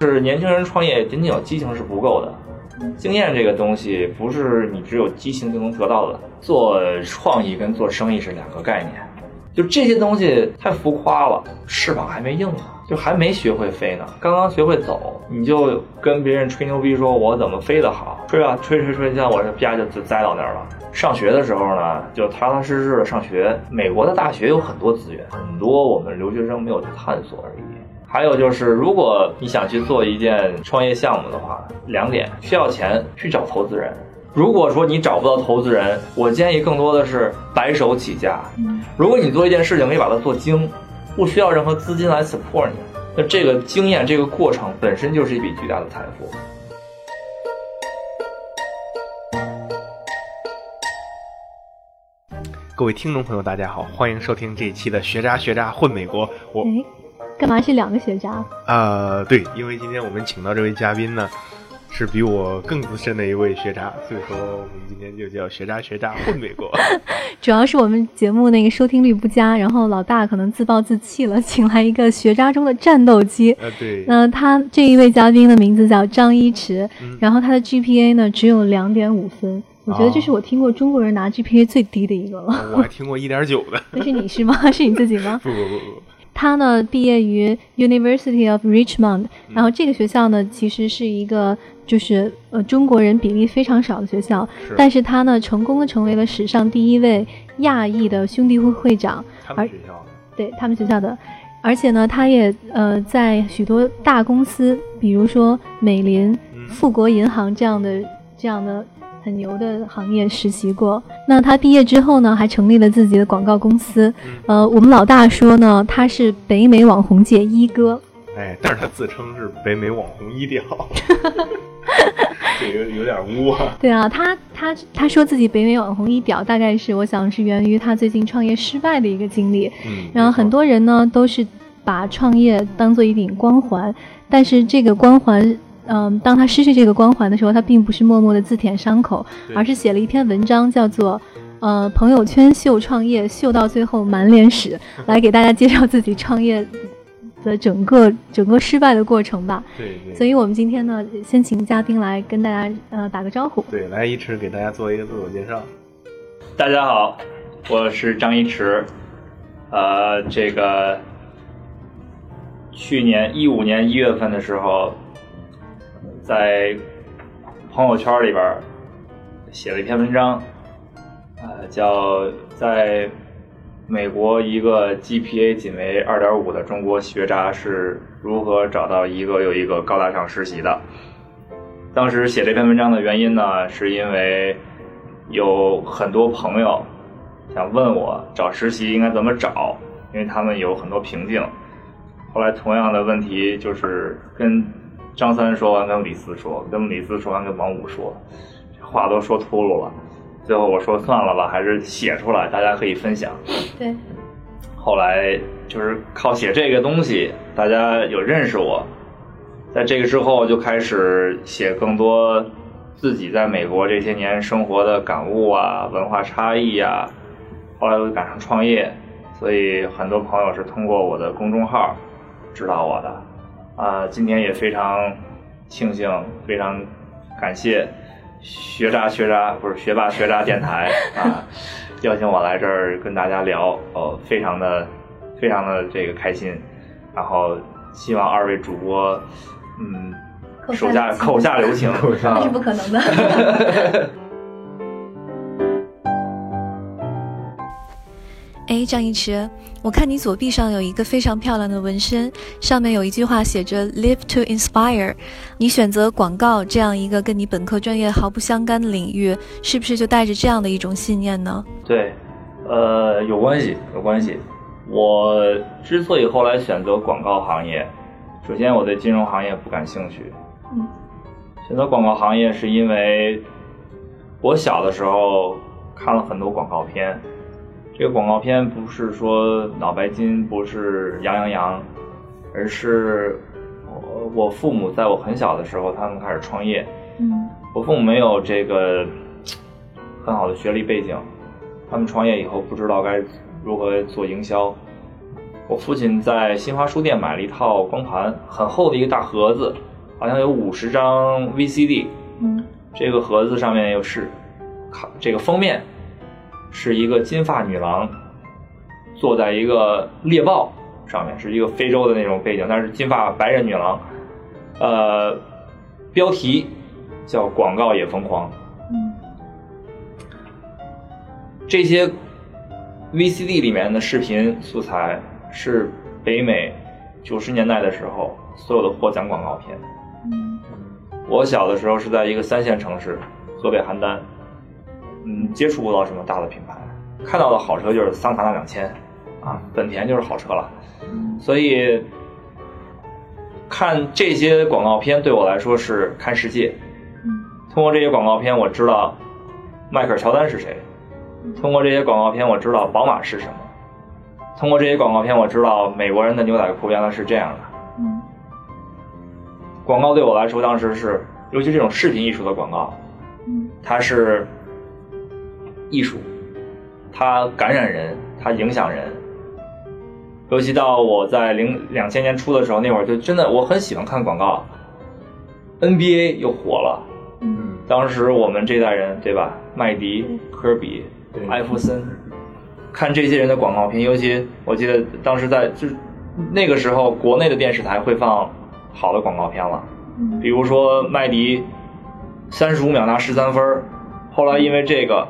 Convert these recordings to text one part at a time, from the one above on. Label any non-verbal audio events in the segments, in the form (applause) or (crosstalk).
是年轻人创业仅仅有激情是不够的，经验这个东西不是你只有激情就能得到的。做创意跟做生意是两个概念，就这些东西太浮夸了，翅膀还没硬呢，就还没学会飞呢，刚刚学会走，你就跟别人吹牛逼说我怎么飞得好，吹啊吹吹吹，像我这啪就就栽到那儿了。上学的时候呢，就踏踏实实的上学。美国的大学有很多资源，很多我们留学生没有去探索而已。还有就是，如果你想去做一件创业项目的话，两点需要钱，去找投资人。如果说你找不到投资人，我建议更多的是白手起家。如果你做一件事情可以把它做精，不需要任何资金来 support 你，那这个经验这个过程本身就是一笔巨大的财富。各位听众朋友，大家好，欢迎收听这一期的《学渣学渣混美国》。我哎，干嘛是两个学渣？呃，对，因为今天我们请到这位嘉宾呢，是比我更资深的一位学渣，所以说我们今天就叫学渣学渣混美国。(laughs) 主要是我们节目那个收听率不佳，然后老大可能自暴自弃了，请来一个学渣中的战斗机。呃，对，那他这一位嘉宾的名字叫张一驰，嗯然后他的 GPA 呢只有两点五分，我觉得这是我听过中国人拿 GPA 最低的一个了。我还听过一点九的。(laughs) 那是你是吗？(laughs) 是你自己吗？不不不不，他呢毕业于 University of Richmond，然后这个学校呢其实是一个就是呃中国人比例非常少的学校，是但是他呢成功的成为了史上第一位亚裔的兄弟会会长，他们学校的对他们学校的。而且呢，他也呃在许多大公司，比如说美林、嗯富国银行这样的这样的很牛的行业实习过。那他毕业之后呢，还成立了自己的广告公司。嗯呃，我们老大说呢，他是北美网红界一哥。哎，但是他自称是北美网红一屌，(laughs) (laughs) 这有有点污啊。对啊，他他他说自己北美网红一屌，大概是我想是源于他最近创业失败的一个经历。嗯，然后很多人呢都是把创业当做一顶光环，但是这个光环，嗯、当他失去这个光环的时候，他并不是默默的自舔伤口，而是写了一篇文章，叫做。呃，朋友圈秀创业，秀到最后满脸屎，(laughs) 来给大家介绍自己创业的整个整个失败的过程吧。对对。所以我们今天呢，先请嘉宾来跟大家呃打个招呼。对，来一池给大家做一个自我介绍。大家好，我是张一池，呃，这个去年一五年一月份的时候，在朋友圈里边写了一篇文章，呃，叫在美国一个 GPA 仅为二点五的中国学渣是如何找到一个又一个高大上实习的。当时写这篇文章的原因呢，是因为有很多朋友想问我找实习应该怎么找，因为他们有很多瓶颈。后来同样的问题就是跟张三说完，跟李四说，跟李四说完，跟王五说，这话都说秃噜了。最后我说算了吧，还是写出来，大家可以分享。对，后来就是靠写这个东西，大家有认识我，在这个之后就开始写更多自己在美国这些年生活的感悟啊、文化差异啊、后来又赶上创业，所以很多朋友是通过我的公众号知道我的。啊、今天也非常庆幸，非常感谢学渣学渣不是学霸学渣电台啊，邀请我来这儿跟大家聊，哦，非常的非常的这个开心，然后希望二位主播，嗯，手下口下留情，(laughs) 那是不啊，可能的。(laughs) 哎，张一驰，我看你左臂上有一个非常漂亮的纹身，上面有一句话写着 “Live to inspire”。你选择广告这样一个跟你本科专业毫不相干的领域，是不是就带着这样的一种信念呢？对，呃，有关系，有关系。我之所以后来选择广告行业，首先我对金融行业不感兴趣，嗯，选择广告行业是因为我小的时候看了很多广告片，这个广告片不是说脑白金，不是羊羊羊，而是我我父母在我很小的时候他们开始创业，嗯我父母没有这个很好的学历背景，他们创业以后不知道该如何做营销。我父亲在新华书店买了一套光盘，很厚的一个大盒子，好像有五十张 VCD。嗯这个盒子上面又是，看这个封面是一个金发女郎坐在一个猎豹上面，是一个非洲的那种背景，但是金发白人女郎。呃，标题叫“广告也疯狂嗯”。这些 VCD 里面的视频素材是北美九十年代的时候所有的获奖广告片。嗯我小的时候是在一个三线城市，河北邯郸，嗯，接触不到什么大的品牌，看到的好车就是桑塔纳两千，啊，本田就是好车了，所以看这些广告片对我来说是看世界。嗯通过这些广告片，我知道迈克尔乔丹是谁；通过这些广告片，我知道宝马是什么；通过这些广告片，我知道美国人的牛仔裤原来是这样的。嗯广告对我来说，当时是，尤其这种视频艺术的广告，嗯它是艺术，它感染人，它影响人。尤其到我在零两千年初的时候，那会儿就真的我很喜欢看广告，NBA 又火了。嗯当时我们这代人，对吧？麦迪、科比、艾弗森，看这些人的广告片，尤其我记得当时在就那个时候，国内的电视台会放好的广告片了。嗯比如说麦迪三十五秒拿十三分儿，后来因为这个，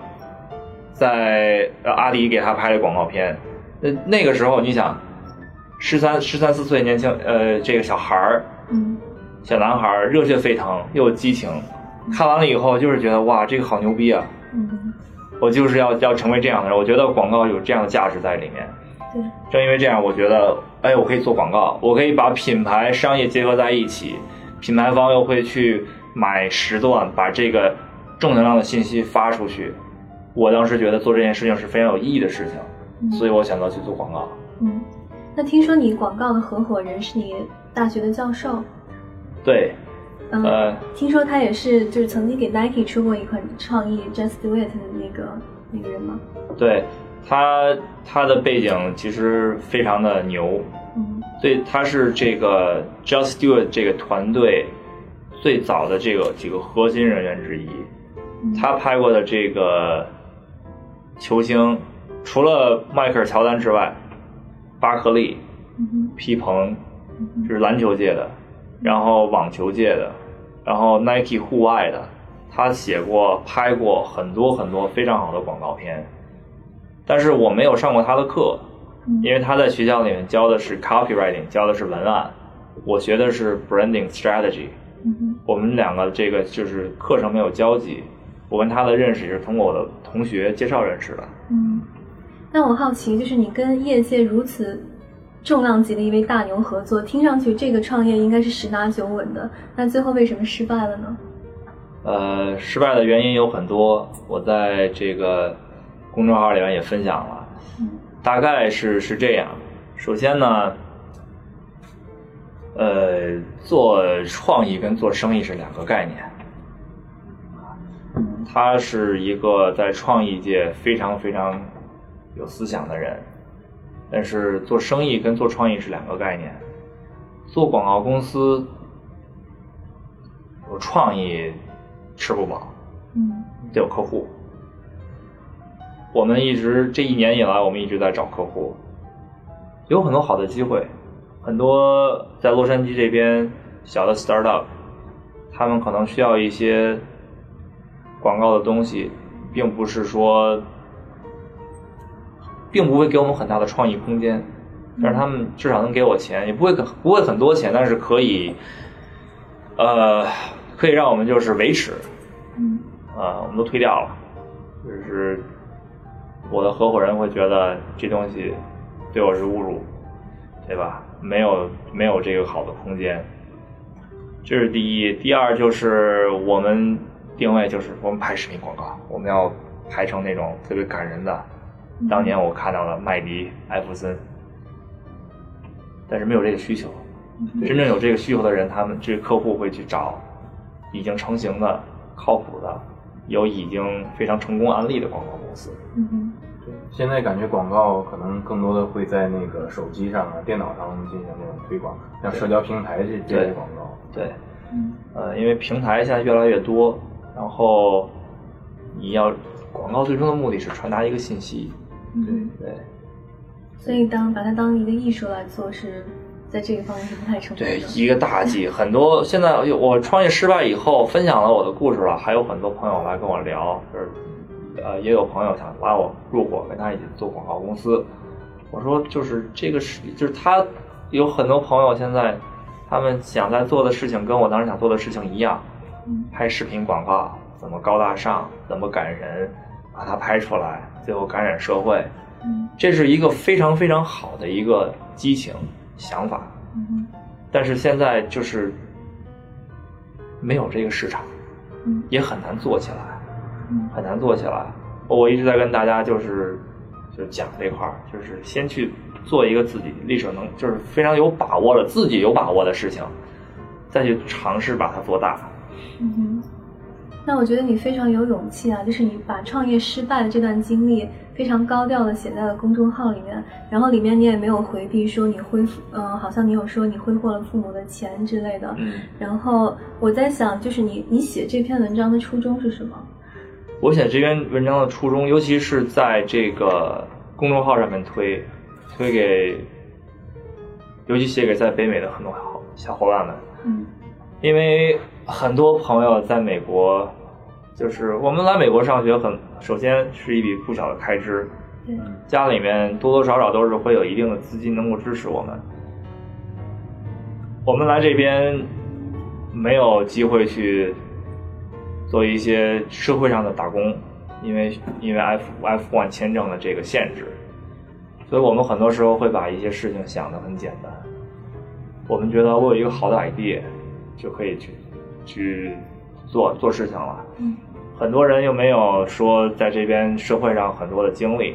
在呃阿迪给他拍了广告片。那那个时候你想，十三十三四岁年轻呃这个小孩儿嗯小男孩儿热血沸腾又有激情，看完了以后就是觉得哇这个好牛逼啊！嗯我就是要要成为这样的人。我觉得广告有这样的价值在里面。对正因为这样，我觉得，哎，我可以做广告，我可以把品牌、商业结合在一起，品牌方又会去买时段，把这个正能量的信息发出去。我当时觉得做这件事情是非常有意义的事情，嗯所以我选择去做广告。嗯。那听说你广告的合伙人是你大学的教授，对，嗯，呃，听说他也是就是曾经给 Nike 出过一款创意 Just Do It 的那个那个人吗？对他他的背景其实非常的牛，嗯对，他是这个 Just Do It 这个团队最早的这个几个核心人员之一。嗯他拍过的这个球星，除了迈克尔乔丹之外，巴克利、皮蓬就是篮球界的，然后网球界的，然后 Nike 户外的，他写过、拍过很多很多非常好的广告片。但是我没有上过他的课，嗯因为他在学校里面教的是 copywriting，教的是文案，我学的是 branding strategy。我们两个这个就是课程没有交集，我跟他的认识也是通过我的同学介绍认识的。嗯。那我好奇，就是你跟业界如此重量级的一位大牛合作，听上去这个创业应该是十拿九稳的，那最后为什么失败了呢？呃，失败的原因有很多，我在这个公众号里面也分享了，嗯大概是是这样。首先呢，呃，做创意跟做生意是两个概念。他是一个在创意界非常非常有思想的人，但是做生意跟做创意是两个概念。做广告公司有创意吃不饱，嗯得有客户。我们一直这一年以来，我们一直在找客户，有很多好的机会，很多在洛杉矶这边小的 startup，他们可能需要一些广告的东西，并不是说，并不会给我们很大的创意空间，但是他们至少能给我钱，也不会不会很多钱，但是可以，呃，可以让我们就是维持，嗯啊，我们都推掉了，就是我的合伙人会觉得这东西对我是侮辱，对吧？没有没有这个好的空间，这是第一。第二就是我们定位就是我们拍视频广告，我们要拍成那种特别感人的。当年我看到了麦迪、艾弗森，但是没有这个需求。真正有这个需求的人，他们这个客户会去找已经成型的靠谱的、有已经非常成功案例的广告公司。嗯哼，对，现在感觉广告可能更多的会在那个手机上啊、电脑上进行那种推广，像社交平台这这些广告。对，嗯呃，因为平台现在越来越多，然后你要广告最终的目的是传达一个信息，嗯，对所以当把它当一个艺术来做，是在这个方面是不太成功对，的。一个大忌。很多现在我创业失败以后，分享了我的故事了，还有很多朋友来跟我聊，就是呃，也有朋友想拉我入伙，跟他一起做广告公司。我说就是这个是，就是他有很多朋友现在他们想在做的事情跟我当时想做的事情一样，嗯拍视频广告怎么高大上，怎么感人，把它拍出来，最后感染社会，嗯这是一个非常非常好的一个激情想法。嗯但是现在就是没有这个市场，嗯也很难做起来，嗯很难做起来。我一直在跟大家就是就讲这块儿，就是先去做一个自己力所能，就是非常有把握的自己有把握的事情，再去尝试把它做大。嗯哼，那我觉得你非常有勇气啊，就是你把创业失败的这段经历非常高调的写在了公众号里面，然后里面你也没有回避说你挥，嗯、好像你有说你挥霍了父母的钱之类的。嗯，然后我在想，就是你你写这篇文章的初衷是什么？我写这篇文章的初衷，尤其是在这个公众号上面推，推给，尤其写给在北美的很多好小伙伴们。嗯因为很多朋友在美国，就是我们来美国上学很，首先是一笔不小的开支，嗯，家里面多多少少都是会有一定的资金能够支持我们。我们来这边没有机会去做一些社会上的打工，因为因为 F F one 签证的这个限制，所以我们很多时候会把一些事情想得很简单。我们觉得我有一个好的 idea，就可以去去做做事情了。嗯很多人又没有说在这边社会上很多的经历，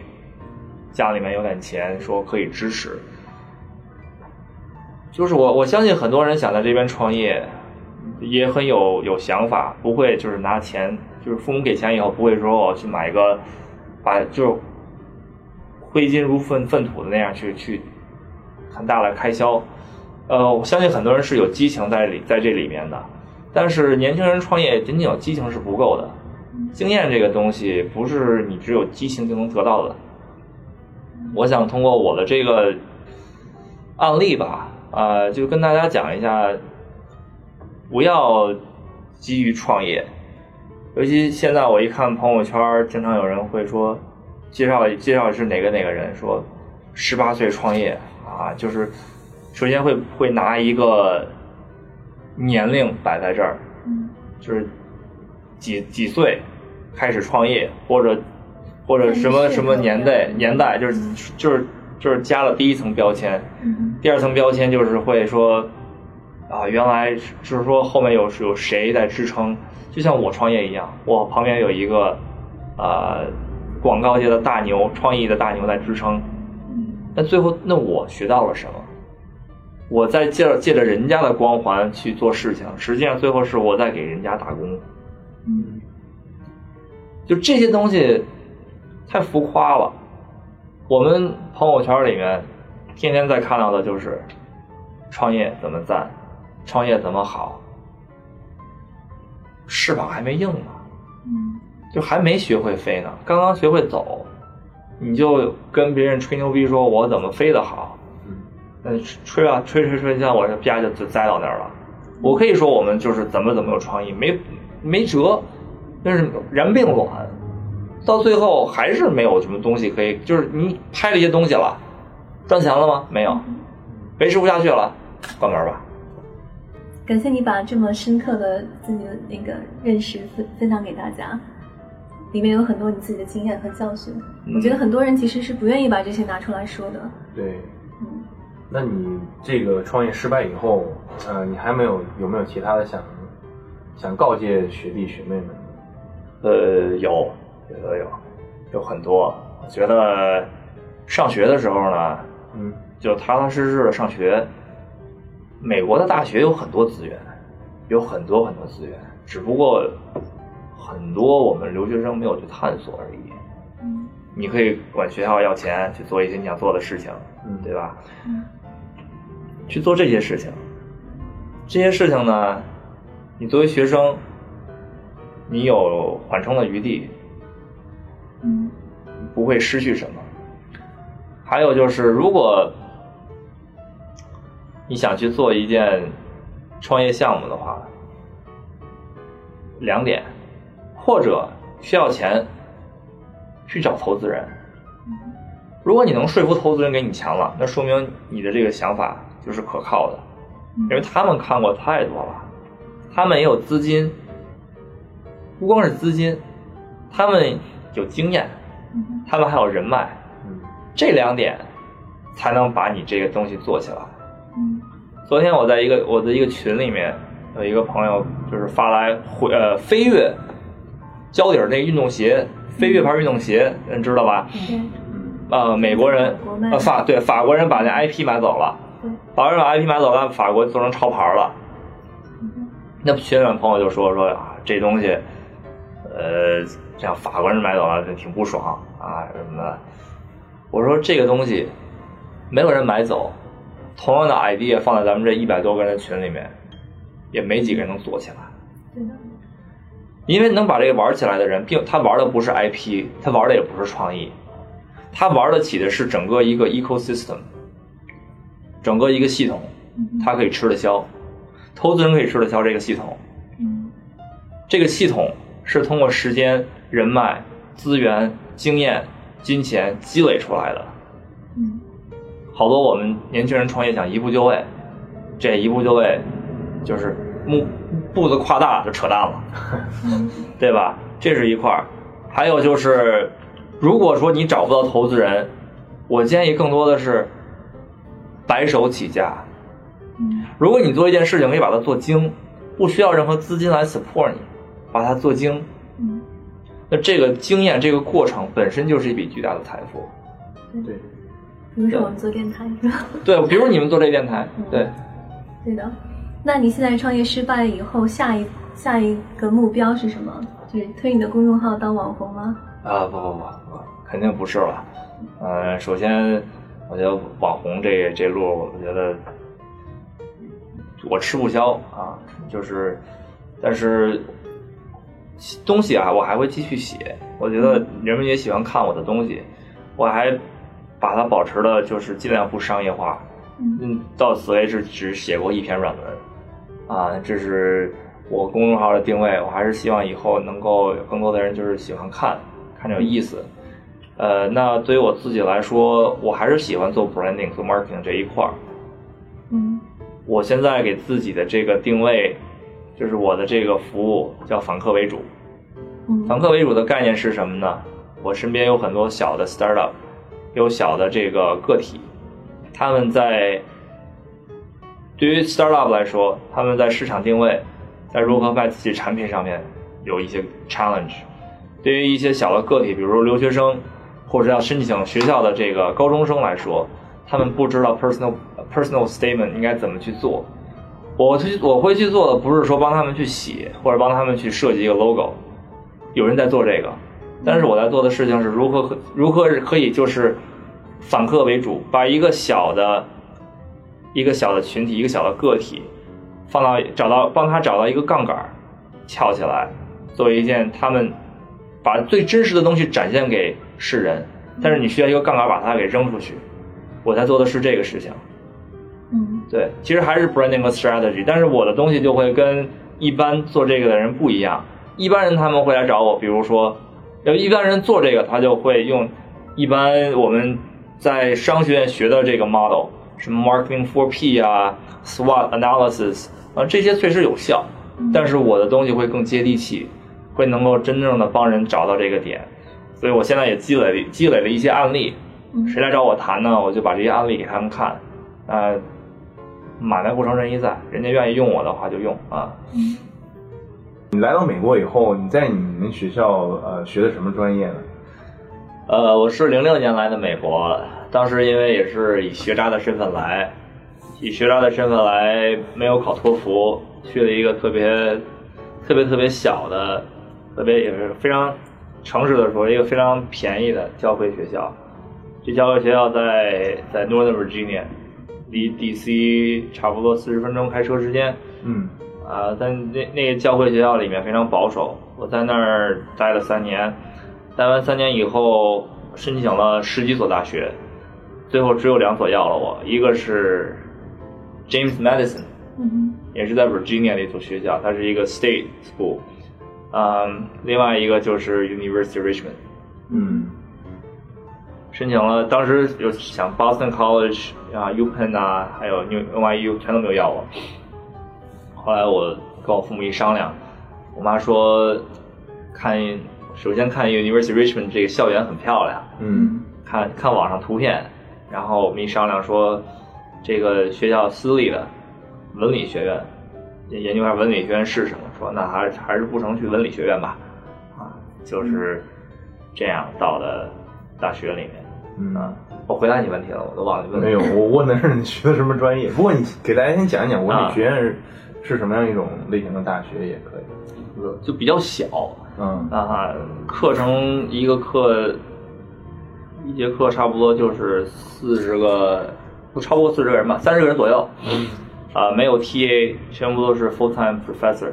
家里面有点钱，说可以支持。就是我我相信很多人想在这边创业，也很有有想法，不会就是拿钱，就是父母给钱以后不会说我去买一个，把就是挥金如粪粪土的那样去去很大的开销。呃，我相信很多人是有激情在里在这里面的，但是年轻人创业仅仅有激情是不够的，经验这个东西不是你只有激情就能得到的。我想通过我的这个案例吧，呃，就跟大家讲一下，不要急于创业。尤其现在我一看朋友圈，经常有人会说，介绍介绍是哪个哪个人说，十八岁创业啊，就是首先会会拿一个年龄摆在这儿，嗯。就是几几岁开始创业，或者或者什么什么年代年代，就是就是就是加了第一层标签，嗯第二层标签就是会说啊，原来就是说后面有有谁在支撑，就像我创业一样，我旁边有一个呃广告界的大牛、创意的大牛在支撑，嗯。那最后那我学到了什么？我在借着借着人家的光环去做事情，实际上最后是我在给人家打工。嗯就这些东西太浮夸了。我们朋友圈里面天天在看到的就是创业怎么赞，创业怎么好，翅膀还没硬呢，嗯就还没学会飞呢，刚刚学会走，你就跟别人吹牛逼说我怎么飞得好，嗯那吹啊吹吹吹，像我这啪就就栽到那儿了。我可以说我们就是怎么怎么有创意，没没辙，但是然并卵，到最后还是没有什么东西可以，就是你拍了一些东西了，赚钱了吗？没有，维持不下去了，关门吧。感谢你把这么深刻的自己的那个认识分分享给大家，里面有很多你自己的经验和教训。嗯我觉得很多人其实是不愿意把这些拿出来说的。对。嗯那你这个创业失败以后，呃，你还没有有没有其他的想想告诫学弟学妹们？呃，有，有有有，有很多。我觉得上学的时候呢，嗯就踏踏实实的上学。美国的大学有很多资源，有很多很多资源，只不过很多我们留学生没有去探索而已。嗯你可以管学校要钱去做一些你想做的事情，嗯对吧？嗯去做这些事情，这些事情呢，你作为学生，你有缓冲的余地，嗯不会失去什么。还有就是，如果你想去做一件创业项目的话，两点，或者需要钱，去找投资人。如果你能说服投资人给你钱了，那说明你的这个想法就是可靠的，因为他们看过太多了，他们也有资金，不光是资金，他们有经验，嗯他们还有人脉，嗯这两点才能把你这个东西做起来。嗯昨天我在一个我的一个群里面，有一个朋友就是发来回呃飞跃胶底儿那个运动鞋，飞跃牌运动鞋，你知道吧？呃，美国人呃法对法国人把那 IP 买走了，对法国人把 IP 买走了，法国做成潮牌了。嗯那群里面朋友就说说啊，这东西，呃，这样法国人买走了，就挺不爽啊什么的。我说这个东西没有人买走，同样的 idea 放在咱们这一百多个人的群里面，也没几个人能做起来。对因为能把这个玩起来的人，并他玩的不是 IP，他玩的也不是创意，他玩得起的是整个一个 ecosystem，整个一个系统，它可以吃得消，投资人可以吃得消这个系统。嗯这个系统是通过时间、人脉、资源、经验、金钱积累出来的。嗯好多我们年轻人创业想一步就位，这一步就位就是目步子跨大就扯淡了。嗯对吧？这是一块儿，还有就是，如果说你找不到投资人，我建议更多的是白手起家。嗯如果你做一件事情可以把它做精，不需要任何资金来 support 你，把它做精，嗯那这个经验这个过程本身就是一笔巨大的财富。对，比如说我们做电台是吧？对，比如你们做这电台，对，对的。那你现在创业失败以后，下一下一个目标是什么？就是推你的公众号当网红吗？啊，不不不不，肯定不是了。呃，首先，我觉得网红这这路，我觉得我吃不消啊。就是，但是东西啊，我还会继续写。我觉得人们也喜欢看我的东西，我还把它保持的，就是尽量不商业化。嗯嗯，到此为止只写过一篇软文，啊，这是我公众号的定位。我还是希望以后能够有更多的人就是喜欢看，看着有意思。呃，那对于我自己来说，我还是喜欢做 branding、和 marketing 这一块儿。嗯我现在给自己的这个定位，就是我的这个服务叫访客为主。嗯访客为主的概念是什么呢？我身边有很多小的 startup，有小的这个个体，他们在对于 startup 来说，他们在市场定位，在如何卖自己产品上面有一些 challenge。对于一些小的个体，比如说留学生，或者要申请学校的这个高中生来说，他们不知道 personal personal statement 应该怎么去做。我去我会去做的不是说帮他们去写，或者帮他们去设计一个 logo，有人在做这个，但是我在做的事情是如何如何可以就是反客为主，把一个小的一个小的群体，一个小的个体，放到找到帮他找到一个杠杆儿，翘起来，作为一件他们把最真实的东西展现给世人，但是你需要一个杠杆把它给扔出去。我在做的是这个事情。嗯对，其实还是 branding 和 strategy，但是我的东西就会跟一般做这个的人不一样。一般人他们会来找我，比如说，呃，一般人做这个他就会用一般我们在商学院学的这个 model，什么 marketing four P 啊，SWOT analysis 啊，这些确实有效，但是我的东西会更接地气，会能够真正的帮人找到这个点。所以我现在也积累积累了一些案例，嗯谁来找我谈呢，我就把这些案例给他们看，呃，买卖不成仁义在，人家愿意用我的话就用啊。你来到美国以后，你在你们学校呃学的什么专业呢？呃，我是零六年来的美国，当时因为也是以学渣的身份来，以学渣的身份来，没有考托福，去了一个特别特别特别小的特别也是非常诚实的时候，一个非常便宜的教会学校。这教会学校在在 Northern Virginia，离 DC 差不多四十分钟开车时间。嗯啊，在那那个教会学校里面非常保守。我在那儿待了三年，待完三年以后申请了十几所大学，最后只有两所要了我，一个是 James Madison，嗯也是在 Virginia 的一所学校，它是一个 state school，嗯，另外一个就是 University Richmond，嗯申请了，当时有想 Boston College 啊、UPenn 啊，还有 New NYU 全都没有要我。后来我跟我父母一商量，我妈说，看首先看 University Richmond 这个校园很漂亮，嗯看看网上图片，然后我们一商量说，这个学校私立的文理学院，研究一下文理学院是什么。说那还是还是不成去文理学院吧，啊，就是这样到的大学里面。嗯啊，我回答你问题了，我都忘了问。没有，我问的是你学的什么专业。不过你给大家先讲一讲文啊理学院是是什么样一种类型的大学也可以。就比较小嗯啊，课程一个课一节课差不多就是四十个，不超过四十个人吧，三十个人左右。啊，没有 TA，全部都是 full time professor。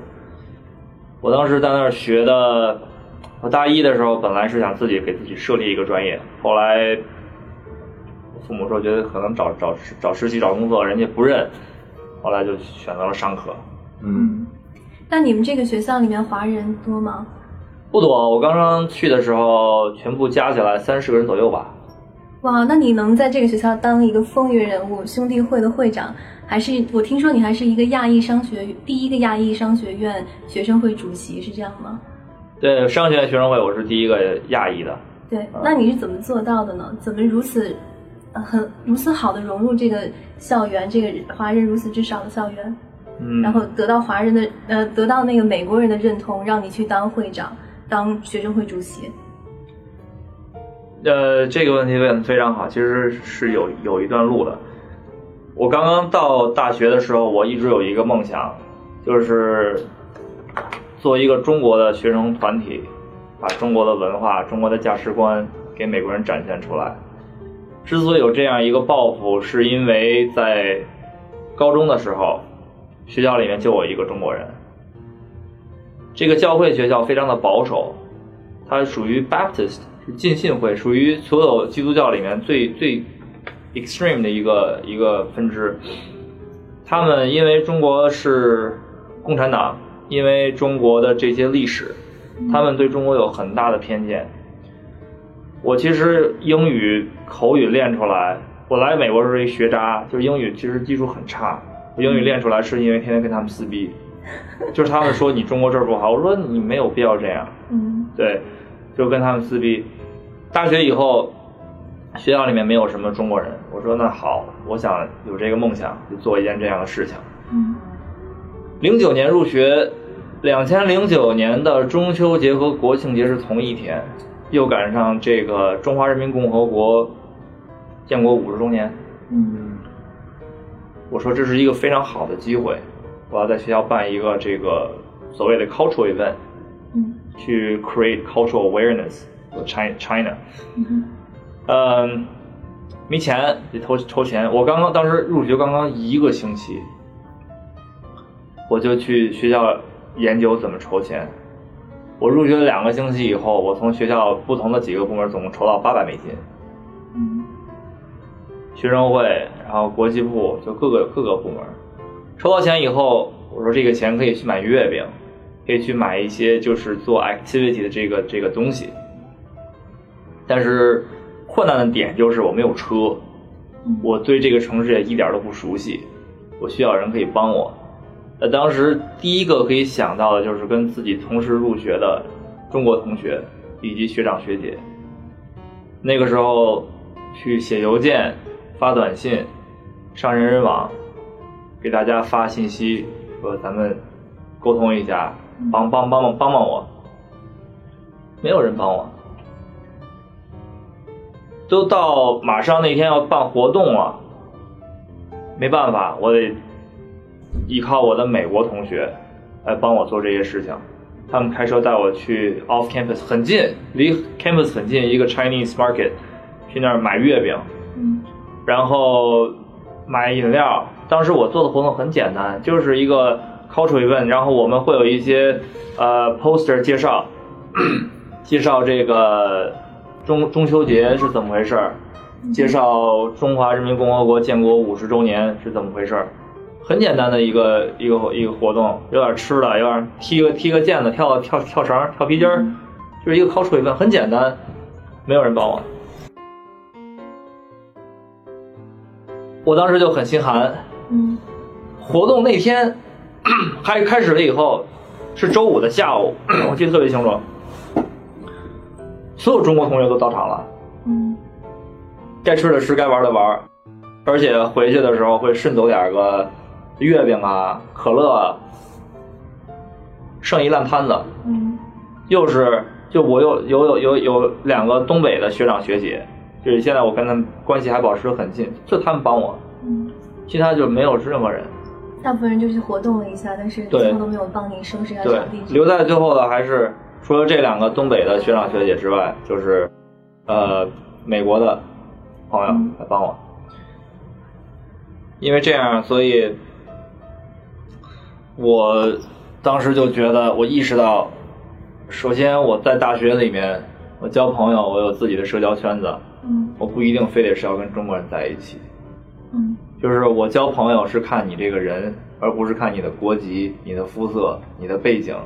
我当时在那儿学的，我大一的时候本来是想自己给自己设立一个专业，后来我父母说觉得可能找找找实习找工作人家不认，后来就选择了商科。嗯那你们这个学校里面华人多吗？不多，我刚刚去的时候，全部加起来三十个人左右吧。哇，那你能在这个学校当一个风云人物，兄弟会的会长，还是我听说你还是一个亚裔商学第一个亚裔商学院学生会主席，是这样吗？对，商学院学生会我是第一个亚裔的。对，那你是怎么做到的呢？怎么如此，呃很如此好的融入这个校园，这个华人如此之少的校园，嗯，然后得到华人的呃，得到那个美国人的认同，让你去当会长，当学生会主席。呃，这个问题问的非常好，其实是有有一段路的。我刚刚到大学的时候，我一直有一个梦想，就是做一个中国的学生团体，把中国的文化、中国的价值观给美国人展现出来。之所以有这样一个抱负，是因为在高中的时候，学校里面就我一个中国人。这个教会学校非常的保守，它属于 Baptist 浸信会，属于所有基督教里面最最 extreme 的一个一个分支。他们因为中国是共产党，因为中国的这些历史，他们对中国有很大的偏见。我其实英语口语练出来，我来美国是一学渣，就是英语其实基础很差。我英语练出来是因为天天跟他们撕逼，就是他们说你中国这儿不好，我说你没有必要这样。嗯对，就跟他们撕逼。大学以后，学校里面没有什么中国人，我说那好，我想有这个梦想，就做一件这样的事情。嗯零九年入学，两千零九年的中秋节和国庆节是同一天，又赶上这个中华人民共和国建国五十周年。嗯我说这是一个非常好的机会，我要在学校办一个这个所谓的 cultural event，嗯去 create cultural awareness for China China。嗯嗯，没钱得筹筹钱。我刚刚当时入学刚刚一个星期，我就去学校研究怎么筹钱。我入学两个星期以后，我从学校不同的几个部门总共筹到八百美金。嗯学生会，然后国际部，就各个各个部门，筹到钱以后，我说这个钱可以去买月饼，可以去买一些就是做 activity 的这个这个东西。但是困难的点就是我没有车，嗯我对这个城市也一点都不熟悉，我需要人可以帮我。那当时第一个可以想到的就是跟自己同时入学的中国同学以及学长学姐。那个时候去写邮件、发短信、上人人网，给大家发信息，说咱们沟通一下，帮帮帮帮帮帮我。没有人帮我，都到马上那天要办活动了，没办法，我得依靠我的美国同学来帮我做这些事情。他们开车带我去 off campus 很近，离 campus 很近一个 Chinese market，去那儿买月饼，嗯然后买饮料。当时我做的活动很简单，就是一个 cultural event，然后我们会有一些呃 poster 介绍，(clears throat) 介绍这个中中秋节是怎么回事儿，介绍中华人民共和国建国五十周年是怎么回事儿。很简单的一个一个一个活动，有点吃的，有点踢个踢个毽子，跳跳跳绳，跳皮筋儿，就是一个 cultural event，很简单，没有人帮我。我当时就很心寒，嗯。活动那天 (clears throat) 开开始了以后，是周五的下午，(clears throat) 我记得特别清楚。所有中国同学都到场了，嗯该吃的吃，该玩的玩，而且回去的时候会顺走点个月饼啊、可乐啊，剩一烂摊子。嗯又是就我有有有有有两个东北的学长学姐，就是现在我跟他们关系还保持得很近，就他们帮我，嗯，其他就没有任何人。大部分人就去活动了一下，但是最后都没有帮你收拾一下对场地。，留在最后的还是除了这两个东北的学长学姐之外，就是呃美国的朋友嗯来帮我，因为这样，所以我当时就觉得，我意识到，首先我在大学里面，我交朋友，我有自己的社交圈子，嗯我不一定非得是要跟中国人在一起。嗯就是我交朋友是看你这个人，而不是看你的国籍、你的肤色、你的背景。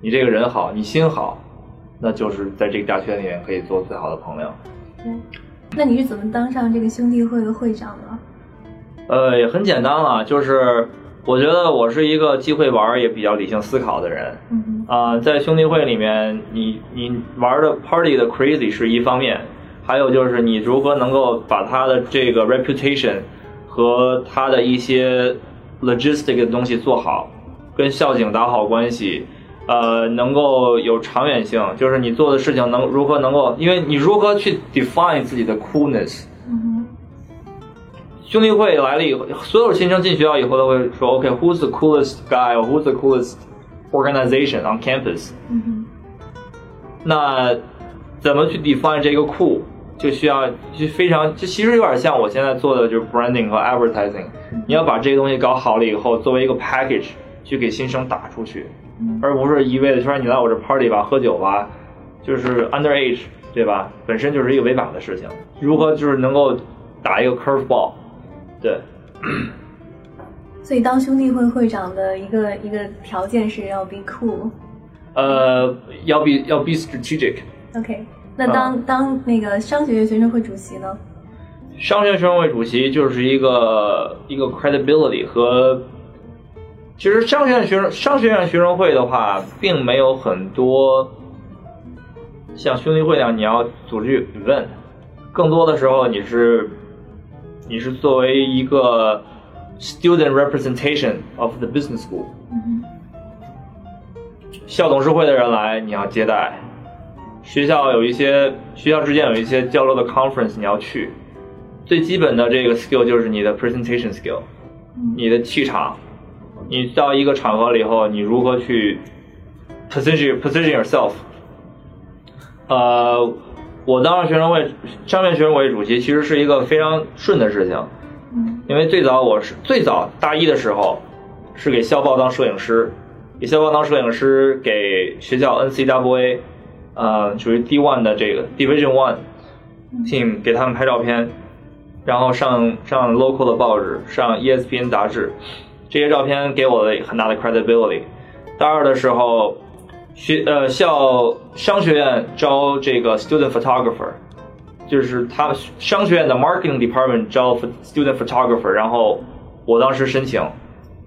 你这个人好，你心好，那就是在这个大圈里面可以做最好的朋友。对。那你是怎么当上这个兄弟会的会长的？呃，也很简单了，就是我觉得我是一个既会玩儿也比较理性思考的人。嗯啊、在兄弟会里面，你你玩的 party 的 crazy 是一方面，还有就是你如何能够把他的这个 reputation 和他的一些 logistic 的东西做好，跟校警打好关系，呃，能够有长远性，就是你做的事情能如何能够，因为你如何去 define 自己的 coolness。嗯兄弟会来了以后，所有新生进学校以后都会说，OK，who's、the coolest guy or who's the coolest organization on campus？那怎么去 define 这个酷，就需要就非常就其实有点像我现在做的就是 branding 和 advertising，你要把这些东西搞好了以后，作为一个 package 去给新生打出去，嗯而不是一味的说你来我这 party 吧，喝酒吧，就是 underage 对吧？本身就是一个违法的事情，如何就是能够打一个 curve ball，对。(clears throat) 所以当兄弟会会长的一个一个条件是要 be cool。呃，要 be 要 be strategic。OK，那当、当那个商学院学生会主席呢？商学院学生会主席就是一个一个 credibility 和，其实商学院学生商学院学生会的话，并没有很多像兄弟会那样你要组织 event，更多的时候你是你是作为一个 student representation of the business school。嗯校董事会的人来，你要接待；学校有一些学校之间有一些交流的 conference，你要去。最基本的这个 skill 就是你的 presentation skill，嗯你的气场。你到一个场合了以后，你如何去 position position yourself？呃，我当上学生会上面学生会主席，其实是一个非常顺的事情，嗯因为最早我是最早大一的时候是给校报当摄影师，给校报当摄影师，给学校 NCAA，呃，属于 D one 的这个 Division One team 给他们拍照片，然后上上 local 的报纸，上 E ESPN 杂志，这些照片给我的很大的 credibility。大二的时候，学呃校商学院招这个 student photographer，就是他商学院的 marketing department 招 student photographer，然后我当时申请，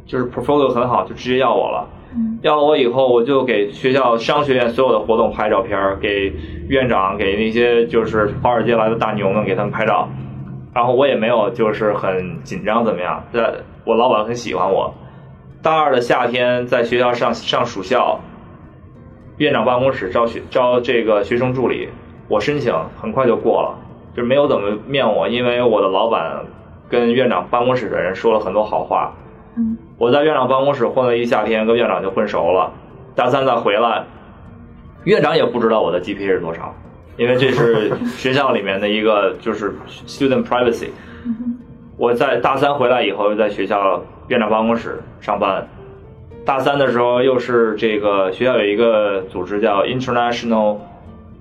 就是 portfolio 很好，就直接要我了。嗯要了我以后，我就给学校商学院所有的活动拍照片儿，给院长，给那些就是华尔街来的大牛们给他们拍照。然后我也没有就是很紧张怎么样，在我老板很喜欢我。大二的夏天在学校上上暑校，院长办公室招学招这个学生助理，我申请很快就过了，就没有怎么面我，因为我的老板跟院长办公室的人说了很多好话。嗯我在院长办公室混了一夏天，跟院长就混熟了。大三再回来，院长也不知道我的 GPA 是多少，因为这是 (laughs) 学校里面的一个就是 student privacy。我在大三回来以后，又在学校院长办公室上班。大三的时候，又是这个学校有一个组织叫 International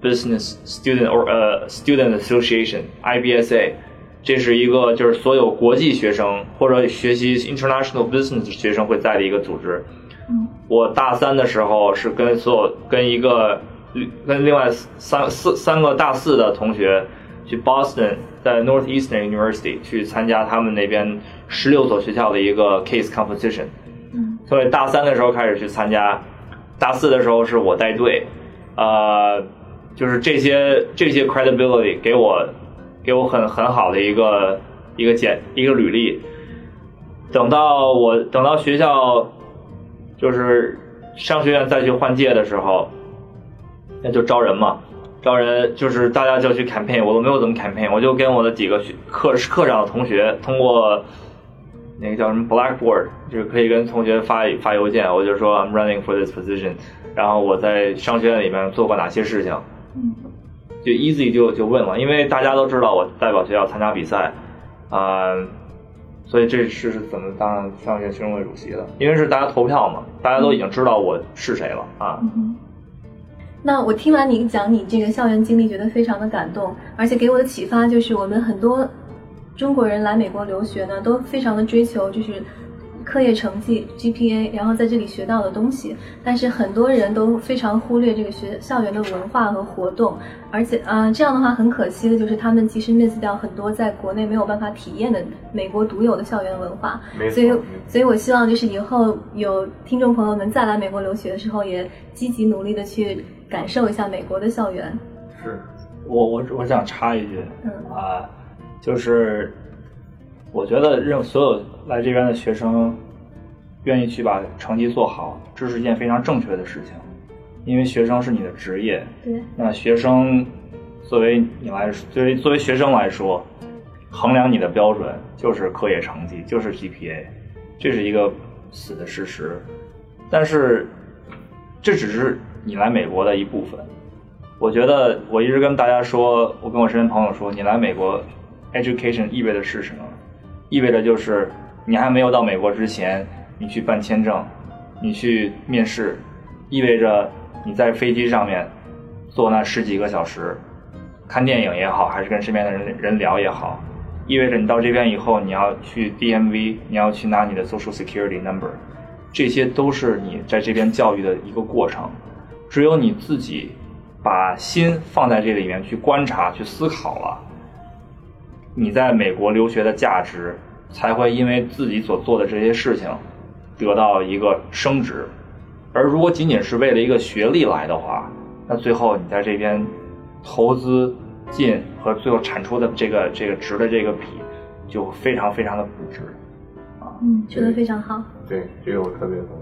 Business Student or 呃 Student Association（IBSA），这是一个就是所有国际学生或者学习 International Business 学生会在的一个组织。我大三的时候是跟所有跟一个跟另外三四三个大四的同学去 Boston，在 Northeastern University 去参加他们那边十六所学校的一个 case competition。所以大三的时候开始去参加，大四的时候是我带队，呃，就是这些这些 credibility 给我给我很很好的一个一个简一个履历。等到我等到学校就是商学院再去换届的时候，那就招人嘛，招人就是大家就去 campaign，我都没有怎么 campaign，我就跟我的几个学课课长的同学通过。那个叫什么 Blackboard，就是可以跟同学发发邮件，我就说 I'm running for this position，然后我在商学院里面做过哪些事情，嗯就 easy 就就问了，因为大家都知道我代表学校参加比赛，啊，所以这是怎么当上商学院学生会主席的？因为是大家投票嘛，大家都已经知道我是谁了啊。那我听完你讲你这个校园经历，觉得非常的感动，而且给我的启发就是我们很多。中国人来美国留学呢，都非常的追求就是课业成绩 GPA，然后在这里学到的东西。但是很多人都非常忽略这个学校园的文化和活动，而且啊，这样的话很可惜的就是他们其实 miss 掉很多在国内没有办法体验的美国独有的校园文化。所以，所以我希望就是以后有听众朋友们再来美国留学的时候，也积极努力的去感受一下美国的校园。是，我我我想插一句，嗯啊。就是我觉得，任所有来这边的学生愿意去把成绩做好，这是一件非常正确的事情。因为学生是你的职业，对。那学生作为你来，作为作为学生来说，衡量你的标准就是课业成绩，就是 GPA，这是一个死的事实。但是这只是你来美国的一部分。我觉得我一直跟大家说，我跟我身边朋友说，你来美国。Education 意味着是什么？意味着就是你还没有到美国之前，你去办签证，你去面试，意味着你在飞机上面坐那十几个小时，看电影也好，还是跟身边的人人聊也好，意味着你到这边以后，你要去 DMV，你要去拿你的 Social Security Number，这些都是你在这边教育的一个过程。只有你自己把心放在这里面去观察、去思考了。你在美国留学的价值才会因为自己所做的这些事情得到一个升值，而如果仅仅是为了一个学历来的话，那最后你在这边投资进和最后产出的这个这个值的这个比就非常非常的不值啊。嗯，说的非常好。对，这个我特别同意。对。